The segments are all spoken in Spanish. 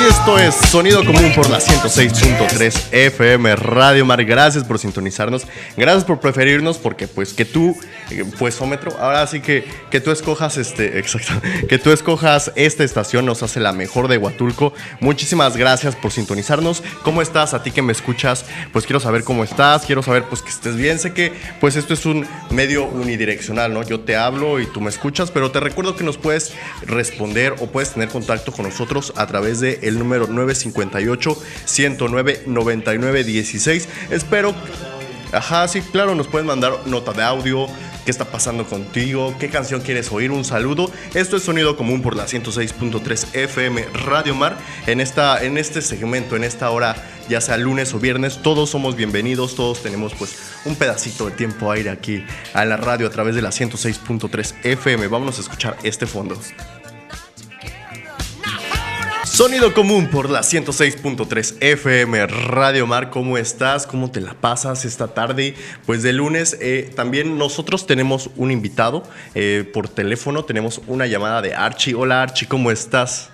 Esto es Sonido Común por la 106.3 FM Radio Mar. Gracias por sintonizarnos. Gracias por preferirnos porque pues que tú, eh, pues ómetro, ahora sí que, que tú escojas este, exacto, que tú escojas esta estación nos hace la mejor de Huatulco. Muchísimas gracias por sintonizarnos. ¿Cómo estás? A ti que me escuchas, pues quiero saber cómo estás, quiero saber pues que estés bien. Sé que pues esto es un medio unidireccional, ¿no? Yo te hablo y tú me escuchas, pero te recuerdo que nos puedes responder o puedes tener contacto con nosotros a través de el número 958-109-9916. Espero... Ajá, sí, claro, nos pueden mandar nota de audio, qué está pasando contigo, qué canción quieres oír, un saludo. Esto es Sonido Común por la 106.3 FM Radio Mar. En, esta, en este segmento, en esta hora, ya sea lunes o viernes, todos somos bienvenidos, todos tenemos pues un pedacito de tiempo aire aquí a la radio a través de la 106.3 FM. Vamos a escuchar este fondo. Sonido común por la 106.3 FM Radio Mar. ¿Cómo estás? ¿Cómo te la pasas esta tarde? Pues de lunes eh, también nosotros tenemos un invitado eh, por teléfono. Tenemos una llamada de Archie. Hola Archie, ¿cómo estás?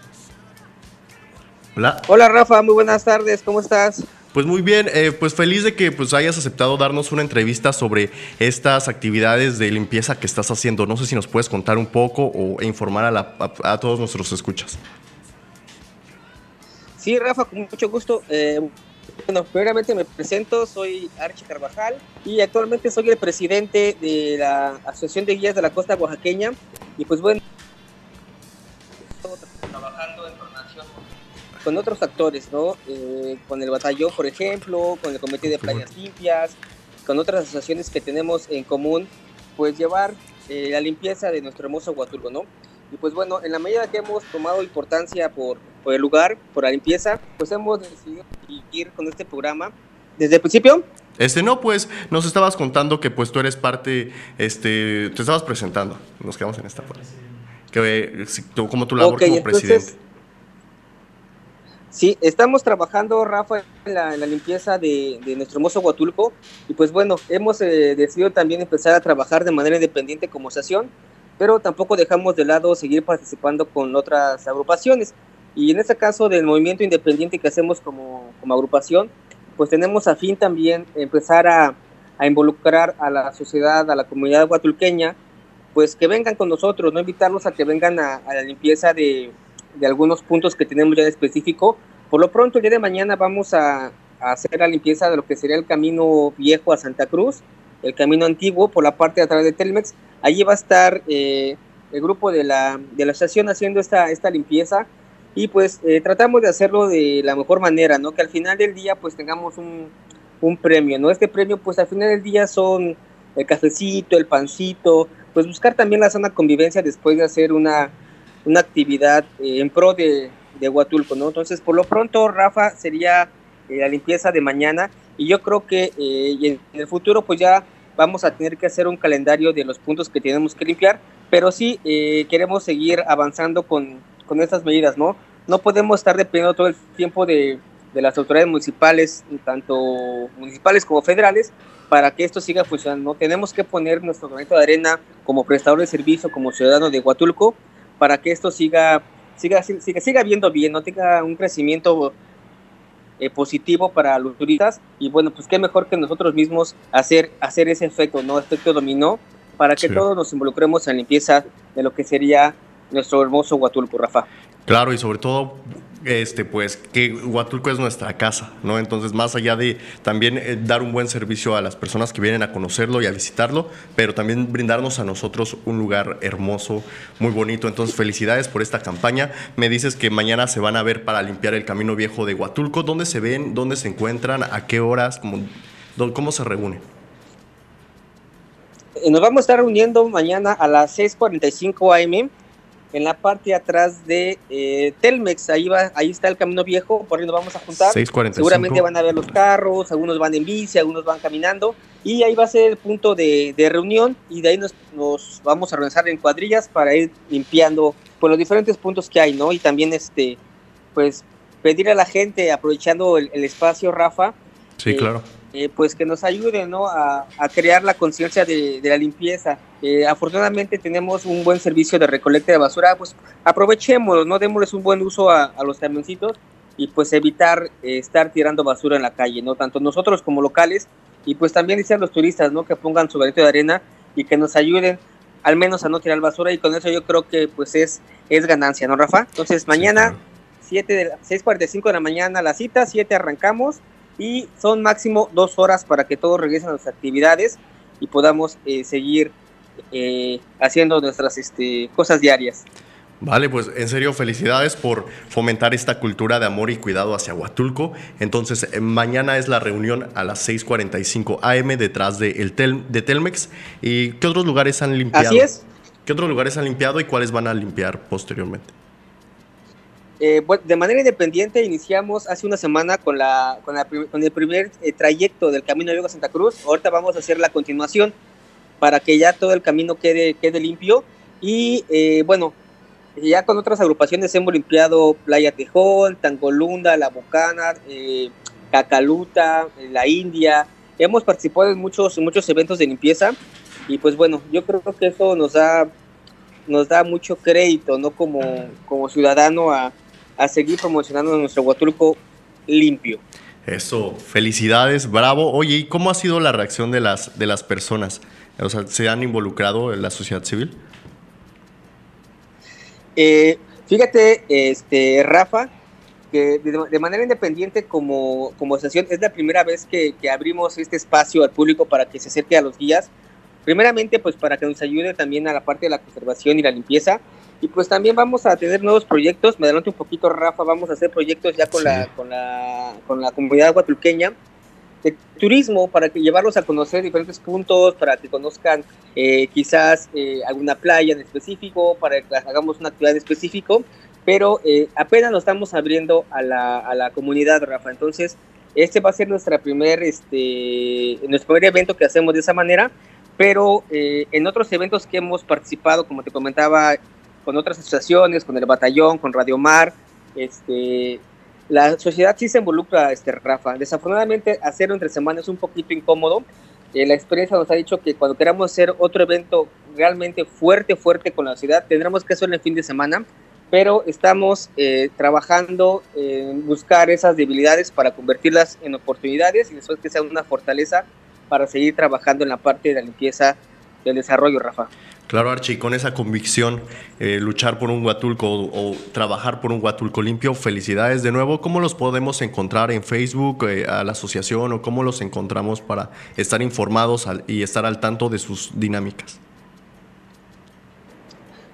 Hola. Hola Rafa, muy buenas tardes. ¿Cómo estás? Pues muy bien, eh, pues feliz de que pues hayas aceptado darnos una entrevista sobre estas actividades de limpieza que estás haciendo. No sé si nos puedes contar un poco o informar a, a, a todos nuestros escuchas. Sí, Rafa, con mucho gusto. Eh, bueno, primeramente me presento, soy Archie Carvajal y actualmente soy el presidente de la Asociación de Guías de la Costa Oaxaqueña. Y pues bueno, trabajando en coordinación con otros actores, ¿no? Eh, con el batallón, por ejemplo, con el Comité de Playas Limpias, con otras asociaciones que tenemos en común, pues llevar eh, la limpieza de nuestro hermoso Huatulco, ¿no? Y pues bueno, en la medida que hemos tomado importancia por, por el lugar, por la limpieza, pues hemos decidido ir con este programa desde el principio. Este no, pues nos estabas contando que pues tú eres parte, este, te estabas presentando, nos quedamos en esta parte. Que, como tu labor como presidente. Sí, estamos trabajando, Rafa, en la, en la limpieza de, de, nuestro hermoso Huatulco y pues bueno, hemos eh, decidido también empezar a trabajar de manera independiente como asociación pero tampoco dejamos de lado seguir participando con otras agrupaciones. Y en este caso del movimiento independiente que hacemos como, como agrupación, pues tenemos a fin también empezar a, a, involucrar a la sociedad, a la comunidad huatulqueña, pues que vengan con nosotros, no invitarlos a que vengan a, la limpieza de, de, algunos puntos que tenemos ya en específico. Por lo pronto, el día de mañana vamos a, a hacer la limpieza de lo que sería el camino viejo a Santa Cruz, el camino antiguo por la parte de atrás de Telmex. Allí va a estar eh, el grupo de la, de la estación haciendo esta, esta limpieza y pues eh, tratamos de hacerlo de la mejor manera, ¿no? Que al final del día pues tengamos un, un, premio, ¿no? Este premio pues al final del día son el cafecito, el pancito, pues buscar también la sana convivencia después de hacer una, una actividad eh, en pro de, de Huatulco, ¿no? Entonces por lo pronto Rafa sería la limpieza de mañana y yo creo que en el futuro pues ya vamos a tener que hacer un calendario de los puntos que tenemos que limpiar, pero sí eh, queremos seguir avanzando con, con estas medidas, ¿no? No podemos estar dependiendo todo el tiempo de, de las autoridades municipales, tanto municipales como federales, para que esto siga funcionando. Tenemos que poner nuestro granito de arena como prestador de servicio, como ciudadano de Huatulco, para que esto siga, siga, siga, siga viendo bien, no tenga un crecimiento eh, positivo para los turistas y bueno, pues qué mejor que nosotros mismos hacer, hacer ese efecto, ¿no? Efecto dominó para que sí. todos nos involucremos en la limpieza de lo que sería nuestro hermoso Huatulco, Rafa. Claro, y sobre todo este, pues que Huatulco es nuestra casa, ¿no? Entonces, más allá de también eh, dar un buen servicio a las personas que vienen a conocerlo y a visitarlo, pero también brindarnos a nosotros un lugar hermoso, muy bonito. Entonces, felicidades por esta campaña. Me dices que mañana se van a ver para limpiar el camino viejo de Huatulco. ¿Dónde se ven? ¿Dónde se encuentran? ¿A qué horas? ¿Cómo, cómo se reúnen? Nos vamos a estar reuniendo mañana a las 6:45 am en la parte de atrás de eh, Telmex, ahí va, ahí está el camino viejo, por ahí nos vamos a juntar. 645. Seguramente van a ver los carros, algunos van en bici, algunos van caminando, y ahí va a ser el punto de, de reunión, y de ahí nos, nos, vamos a organizar en cuadrillas para ir limpiando pues, los diferentes puntos que hay, ¿no? Y también este, pues pedir a la gente, aprovechando el, el espacio, Rafa, Sí, claro. Eh, pues que nos ayuden ¿no? a, crear la conciencia de, la limpieza. Eh, afortunadamente tenemos un buen servicio de recolecta de basura, pues aprovechémoslo, no démosles un buen uso a, los camioncitos y pues evitar eh, estar tirando basura en la calle, no tanto nosotros como locales y pues también decían los turistas, ¿no? Que pongan su granito de arena y que nos ayuden al menos a no tirar basura y con eso yo creo que pues es, es ganancia, ¿no, Rafa? Entonces mañana, sí, de 6.45 de la mañana la cita, 7 arrancamos y son máximo dos horas para que todos regresen a las actividades y podamos eh, seguir eh, haciendo nuestras este, cosas diarias. Vale, pues en serio, felicidades por fomentar esta cultura de amor y cuidado hacia Huatulco. Entonces, eh, mañana es la reunión a las 6:45 AM detrás de, el tel, de Telmex. ¿Y qué otros lugares han limpiado? Así es. ¿Qué otros lugares han limpiado y cuáles van a limpiar posteriormente? Eh, de manera independiente iniciamos hace una semana con, la, con, el primer eh, trayecto del Camino de Yoga Santa Cruz. Ahorita vamos a hacer la continuación para que ya todo el camino quede, quede limpio. Y bueno, ya con otras agrupaciones hemos limpiado Playa Tejón, Tangolunda, La Bocana, eh, Cacaluta, eh, La India. Hemos participado en muchos, muchos eventos de limpieza y pues bueno, yo creo que eso nos da, nos da mucho crédito, ¿no? Como, como ciudadano a, a seguir promocionando nuestro Huatulco limpio. Eso, felicidades, bravo. Oye, ¿y cómo ha sido la reacción de las, de las personas? O sea, ¿se han involucrado en la sociedad civil? Eh, fíjate, este, Rafa, que de, manera independiente como, como asociación es la primera vez que, abrimos este espacio al público para que se acerque a los guías. Primeramente, pues para que nos ayude también a la parte de la conservación y la limpieza. Y pues también vamos a tener nuevos proyectos. Me adelanto un poquito, Rafa. Vamos a hacer proyectos ya con, la, con, la, con la comunidad guatulqueña de turismo para que llevarlos a conocer diferentes puntos, para que conozcan eh, quizás eh, alguna playa en específico, para que hagamos una actividad específico, pero eh, apenas nos estamos abriendo a la, a la, comunidad, Rafa. Entonces, este va a ser nuestra primer, este, nuestro primer evento que hacemos de esa manera, pero en otros eventos que hemos participado, como te comentaba, con otras asociaciones, con el batallón, con Radio Mar, este, la sociedad sí se involucra, este, Rafa. Desafortunadamente, hacerlo entre semanas es un poquito incómodo. Eh, la experiencia nos ha dicho que cuando queramos hacer otro evento realmente fuerte, fuerte con la ciudad, tendremos que hacerlo en el fin de semana, pero estamos eh, trabajando en buscar esas debilidades para convertirlas en oportunidades y después que sea una fortaleza para seguir trabajando en la parte de la limpieza del desarrollo, Rafa. Claro, Archie, con esa convicción, eh, luchar por un Huatulco o, trabajar por un Huatulco limpio, felicidades de nuevo. ¿Cómo los podemos encontrar en Facebook, eh, a la asociación o cómo los encontramos para estar informados y estar al tanto de sus dinámicas?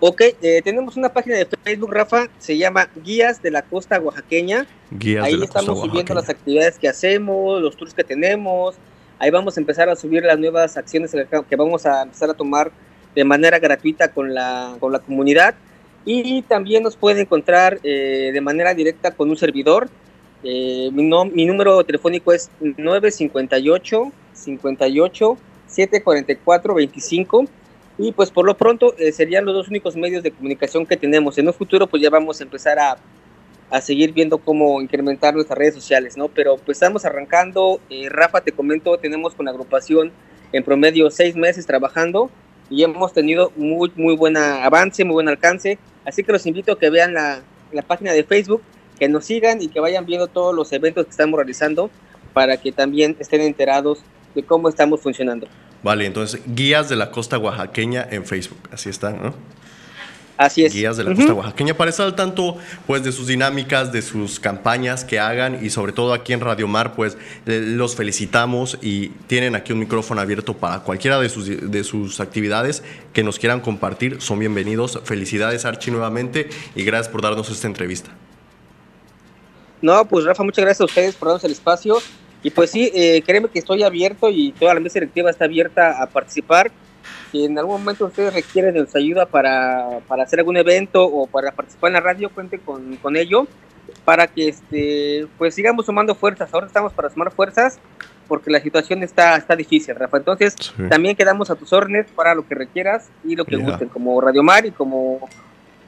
Ok, eh, tenemos una página de Facebook, Rafa, se llama Guías de la Costa Oaxaqueña. Guías Ahí estamos subiendo las actividades que hacemos, los tours que tenemos. Ahí vamos a empezar a subir las nuevas acciones que vamos a empezar a tomar de manera gratuita con la, con la comunidad y también nos puede encontrar eh, de manera directa con un servidor. Eh, mi, mi, número telefónico es 958 58 744 25 y pues por lo pronto eh, serían los dos únicos medios de comunicación que tenemos. En un futuro pues ya vamos a empezar a, a seguir viendo cómo incrementar nuestras redes sociales, ¿no? Pero pues estamos arrancando. Rafa, te comento, tenemos con la agrupación en promedio seis meses trabajando y hemos tenido muy, muy buen avance, muy buen alcance. Así que los invito a que vean la, la página de Facebook, que nos sigan y que vayan viendo todos los eventos que estamos realizando para que también estén enterados de cómo estamos funcionando. Vale, entonces guías de la costa oaxaqueña en Facebook, así está, ¿no? Así es. Guías de la costa oaxaqueña para estar al tanto pues de sus dinámicas, de sus campañas que hagan y sobre todo aquí en Radio Mar pues los felicitamos y tienen aquí un micrófono abierto para cualquiera de sus, de sus actividades que nos quieran compartir. Son bienvenidos. Felicidades Archi nuevamente y gracias por darnos esta entrevista. No, pues Rafa, muchas gracias a ustedes por darnos el espacio. Y pues sí, eh, créeme que estoy abierto y toda la mesa directiva está abierta a participar si en algún momento ustedes requieren de nuestra ayuda para, para, hacer algún evento o para participar en la radio, cuente con, con ello para que este pues sigamos sumando fuerzas. Ahora estamos para sumar fuerzas porque la situación está, está difícil, Rafa. Entonces, también quedamos a tus órdenes para lo que requieras y lo que gusten, como Radio Mar y como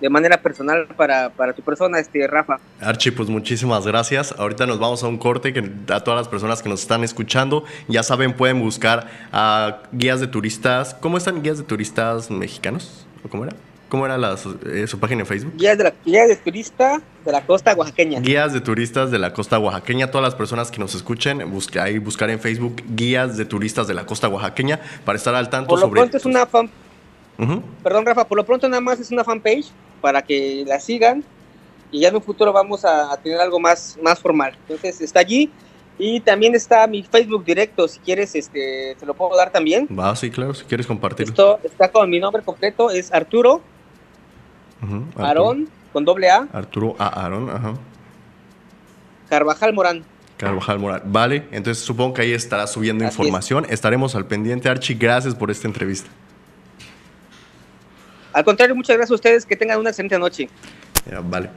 de manera personal para, para tu persona, este Rafa. Archie, pues muchísimas gracias. Ahorita nos vamos a un corte que a todas las personas que nos están escuchando, ya saben, pueden buscar a guías de turistas. ¿Cómo están guías de turistas mexicanos? ¿O cómo era? ¿Cómo era la, eh, su página en Facebook? Guías de, la, guías de turista de la costa oaxaqueña. Guías de turistas de la costa oaxaqueña. Todas las personas que nos escuchen, busque, ahí buscar en Facebook guías de turistas de la costa oaxaqueña para estar al tanto Por lo sobre. pronto es una fan... Perdón, Rafa, por lo pronto nada más es una fanpage para que la sigan y ya en un futuro vamos a, a tener algo más, más formal. Entonces está allí y también está mi Facebook directo, si quieres, este, te lo puedo dar también. Va, sí, claro, si quieres compartirlo. Esto está con mi nombre completo, es Arturo. Aarón, con doble A, Arturo A. Aarón, ajá. Carvajal Morán. Carvajal Moral. Vale, entonces supongo que ahí estará subiendo Así es. información. Estaremos al pendiente, Archie. Gracias por esta entrevista. Al contrario, muchas gracias a ustedes, que tengan una excelente noche. Vale.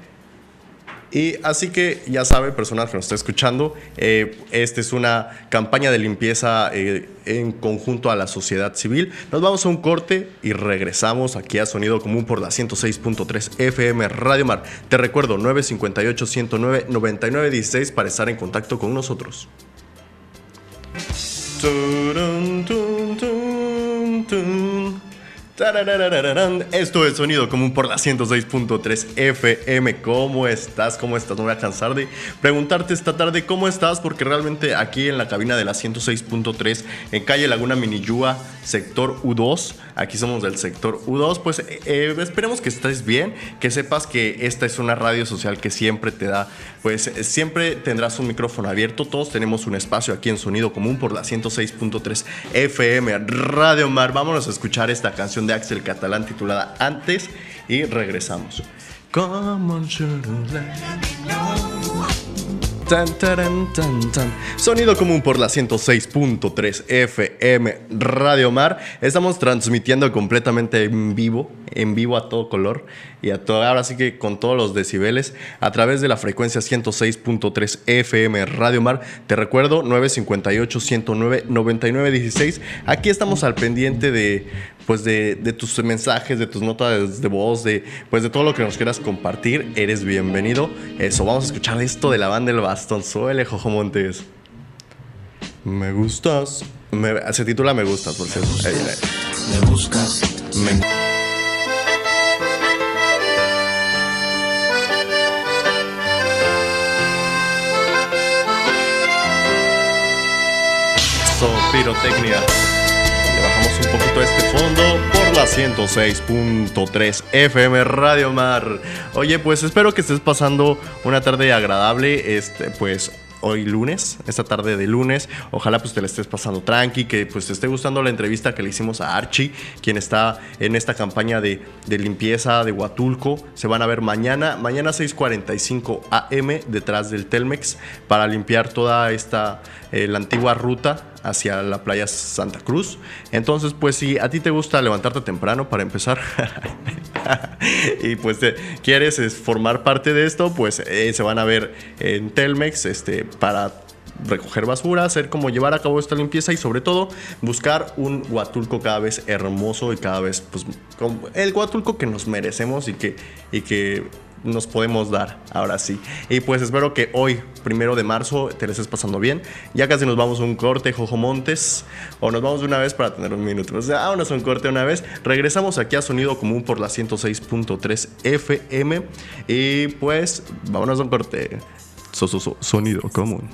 Y así que ya sabe, personas que nos está escuchando, eh, esta es una campaña de limpieza eh, en conjunto a la sociedad civil. Nos vamos a un corte y regresamos aquí a Sonido Común por la 106.3 FM Radio Mar. Te recuerdo, 958-109-9916 para estar en contacto con nosotros. Esto es Sonido Común por la 106.3 FM. ¿Cómo estás? ¿Cómo estás? No voy a cansar de preguntarte esta tarde cómo estás, porque realmente aquí en la cabina de la 106.3, en calle Laguna Miniyúa, sector U2, aquí somos del sector U2, pues eh, eh, esperemos que estés bien, que sepas que esta es una radio social que siempre te da, pues eh, siempre tendrás un micrófono abierto, todos tenemos un espacio aquí en Sonido Común por la 106.3 FM Radio Mar. Vámonos a escuchar esta canción de Axel Catalán titulada Antes y regresamos. Come on. Tan, tan, tan. Sonido común por la 106.3 FM Radio Mar. Estamos transmitiendo completamente en vivo, en vivo a todo color y a todo, ahora sí que con todos los decibeles a través de la frecuencia 106.3 FM Radio Mar. Te recuerdo 958 109 9916. Aquí estamos al pendiente de pues de, de tus mensajes, de tus notas de voz, de pues de todo lo que nos quieras compartir. Eres bienvenido. Eso, vamos a escuchar esto de la banda El Bastón. Suele, Jojo Montes. Me gustas. Me- se titula Me gustas, por cierto. Ahí, ahí. Me buscas, Me- pirotecnia. Bajamos un poquito este fondo por la 106.3 FM Radio Mar. Oye, pues espero que estés pasando una tarde agradable. Este, pues hoy lunes, esta tarde de lunes. Ojalá pues te la estés pasando tranqui, que pues te esté gustando la entrevista que le hicimos a Archie, quien está en esta campaña de, de limpieza de Huatulco. Se van a ver mañana, mañana 6:45 AM detrás del Telmex para limpiar toda esta eh, la antigua ruta hacia la playa Santa Cruz. Entonces, pues si a ti te gusta levantarte temprano para empezar y pues te quieres es, formar parte de esto, pues eh, se van a ver en Telmex este, para recoger basura, hacer como llevar a cabo esta limpieza y sobre todo buscar un Huatulco cada vez hermoso y cada vez pues el Huatulco que nos merecemos y que, y que nos podemos dar ahora sí. Y pues espero que hoy, primero de marzo, te la estés pasando bien. Ya casi nos vamos a un corte, Jojo Montes, o nos vamos de una vez para tener un minuto. O sea, vámonos a un corte una vez. Regresamos aquí a Sonido Común por la 106.3 FM. Y pues, vámonos a un corte. So- so- so- sonido Común.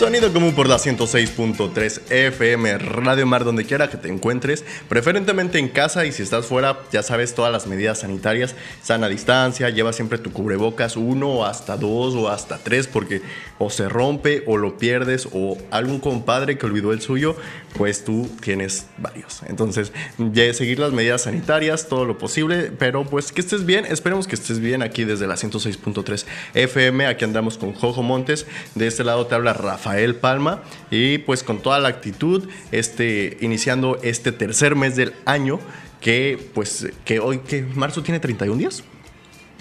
Sonido común por la 106.3 FM Radio Mar, donde quiera que te encuentres, preferentemente en casa y si estás fuera, ya sabes todas las medidas sanitarias, sana distancia, lleva siempre tu cubrebocas, uno hasta dos o hasta tres, porque o se rompe o lo pierdes o algún compadre que olvidó el suyo, pues tú tienes varios. Entonces, ya seguir las medidas sanitarias, todo lo posible, pero pues que estés bien, esperemos que estés bien aquí desde la 106.3 FM, aquí andamos con Jojo Montes, de este lado te habla Rafael Palma y pues con toda la actitud, este, iniciando este tercer mes del año, que pues que hoy, que marzo tiene 31 días.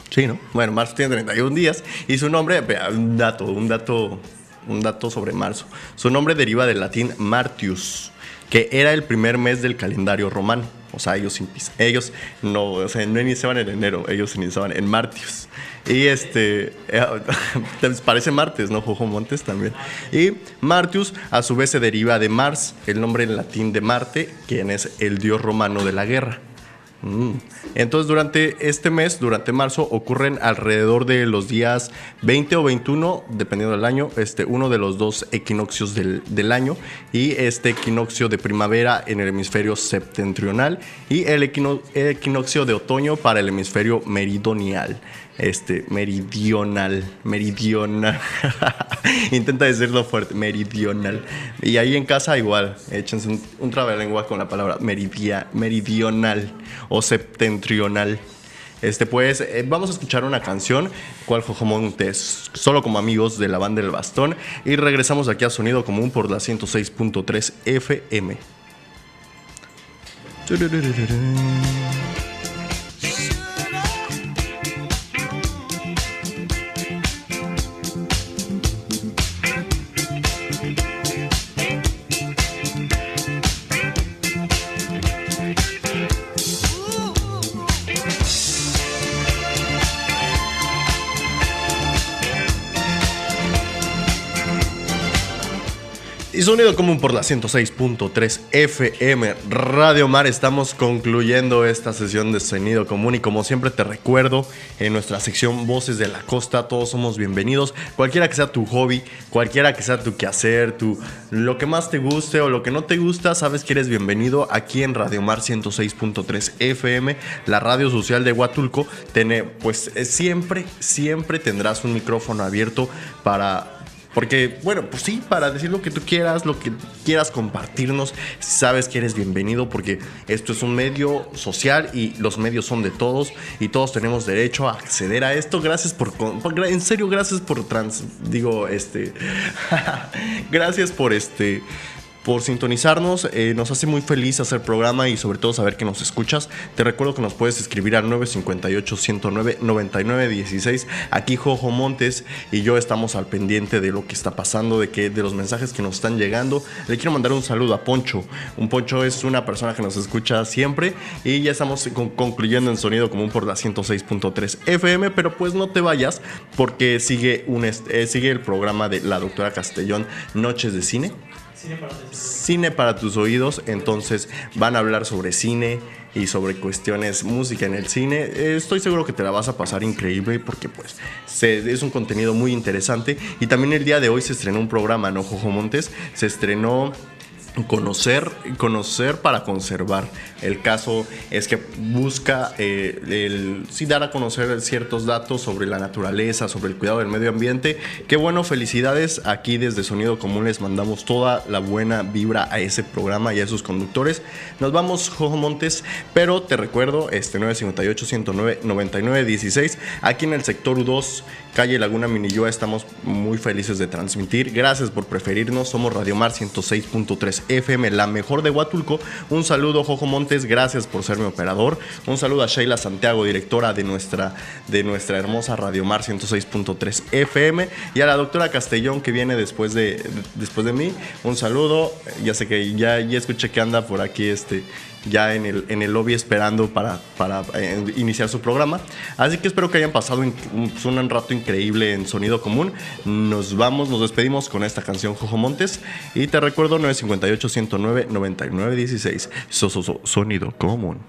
Sí, ¿no? Bueno, marzo tiene 31 días y su nombre, un dato, un dato, un dato sobre marzo. Su nombre deriva del latín Martius, que era el primer mes del calendario romano. O sea, ellos, ellos no, o sea, no iniciaban en enero, ellos iniciaban en Martius. Y este, eh, parece martes, ¿no? Jojo Montes también. Y Martius a su vez se deriva de Mars, el nombre en latín de Marte, quien es el dios romano de la guerra. Mm. Entonces durante este mes, durante marzo, ocurren alrededor de los días 20 o 21, dependiendo del año, este, uno de los dos equinoccios del, año y este equinoccio de primavera en el hemisferio septentrional y el equinoccio de otoño para el hemisferio meridional este, meridional, meridional. Intenta decirlo fuerte, meridional. Y ahí en casa igual, échense un, un trabalengua con la palabra meridia, meridional o septentrional. Este, pues, eh, vamos a escuchar una canción, cual Jojomontes, solo como amigos de la banda del bastón, y regresamos aquí a Sonido Común por la 106.3 FM. Sonido común por la 106.3 FM Radio Mar. Estamos concluyendo esta sesión de sonido común y como siempre te recuerdo, en nuestra sección Voces de la Costa, todos somos bienvenidos. Cualquiera que sea tu hobby, cualquiera que sea tu quehacer, tu, lo que más te guste o lo que no te gusta, sabes que eres bienvenido aquí en Radio Mar 106.3 FM, la radio social de Huatulco. Tiene, pues eh, siempre, siempre tendrás un micrófono abierto para porque, bueno, pues sí, para decir lo que tú quieras, lo que quieras compartirnos, sabes que eres bienvenido porque esto es un medio social y los medios son de todos y todos tenemos derecho a acceder a esto. Gracias por, en serio, gracias por trans, digo, este, gracias por este por sintonizarnos. Eh, nos hace muy feliz hacer programa y sobre todo saber que nos escuchas. Te recuerdo que nos puedes escribir al 958-109-9916. Aquí Jojo Montes y yo estamos al pendiente de lo que está pasando, de, que, de los mensajes que nos están llegando. Le quiero mandar un saludo a Poncho. Un Poncho es una persona que nos escucha siempre y ya estamos concluyendo en sonido común por la 106.3 FM, pero pues no te vayas porque sigue, un, eh, sigue el programa de la doctora Castellón, Noches de Cine. Cine para, tus oídos, entonces van a hablar sobre cine y sobre cuestiones música en el cine. Estoy seguro que te la vas a pasar increíble porque pues es un contenido muy interesante y también el día de hoy se estrenó un programa, ¿no, Jojo Montes? Se estrenó conocer, conocer para conservar. El caso es que busca eh, el, sí dar a conocer ciertos datos sobre la naturaleza, sobre el cuidado del medio ambiente. Qué bueno, felicidades. Aquí desde Sonido Común les mandamos toda la buena vibra a ese programa y a sus conductores. Nos vamos, Jojo Montes, pero te recuerdo, este 958 109 99 16, aquí en el sector U2 Calle Laguna Minilloa estamos muy felices de transmitir. Gracias por preferirnos. Somos Radio Mar 106.3 FM, la mejor de Huatulco. Un saludo, Jojo Montes. Gracias por ser mi operador. Un saludo a Sheila Santiago, directora de nuestra, de nuestra hermosa Radio Mar 106.3 FM. Y a la doctora Castellón, que viene después de, después de mí. Un saludo. Ya sé que ya, ya escuché que anda por aquí este ya en el, en el lobby esperando para, para eh, iniciar su programa. Así que espero que hayan pasado un, un, rato increíble en Sonido Común. Nos vamos, nos despedimos con esta canción Jojo Montes. Y te recuerdo 958 109 9916. So, so, so, sonido Común.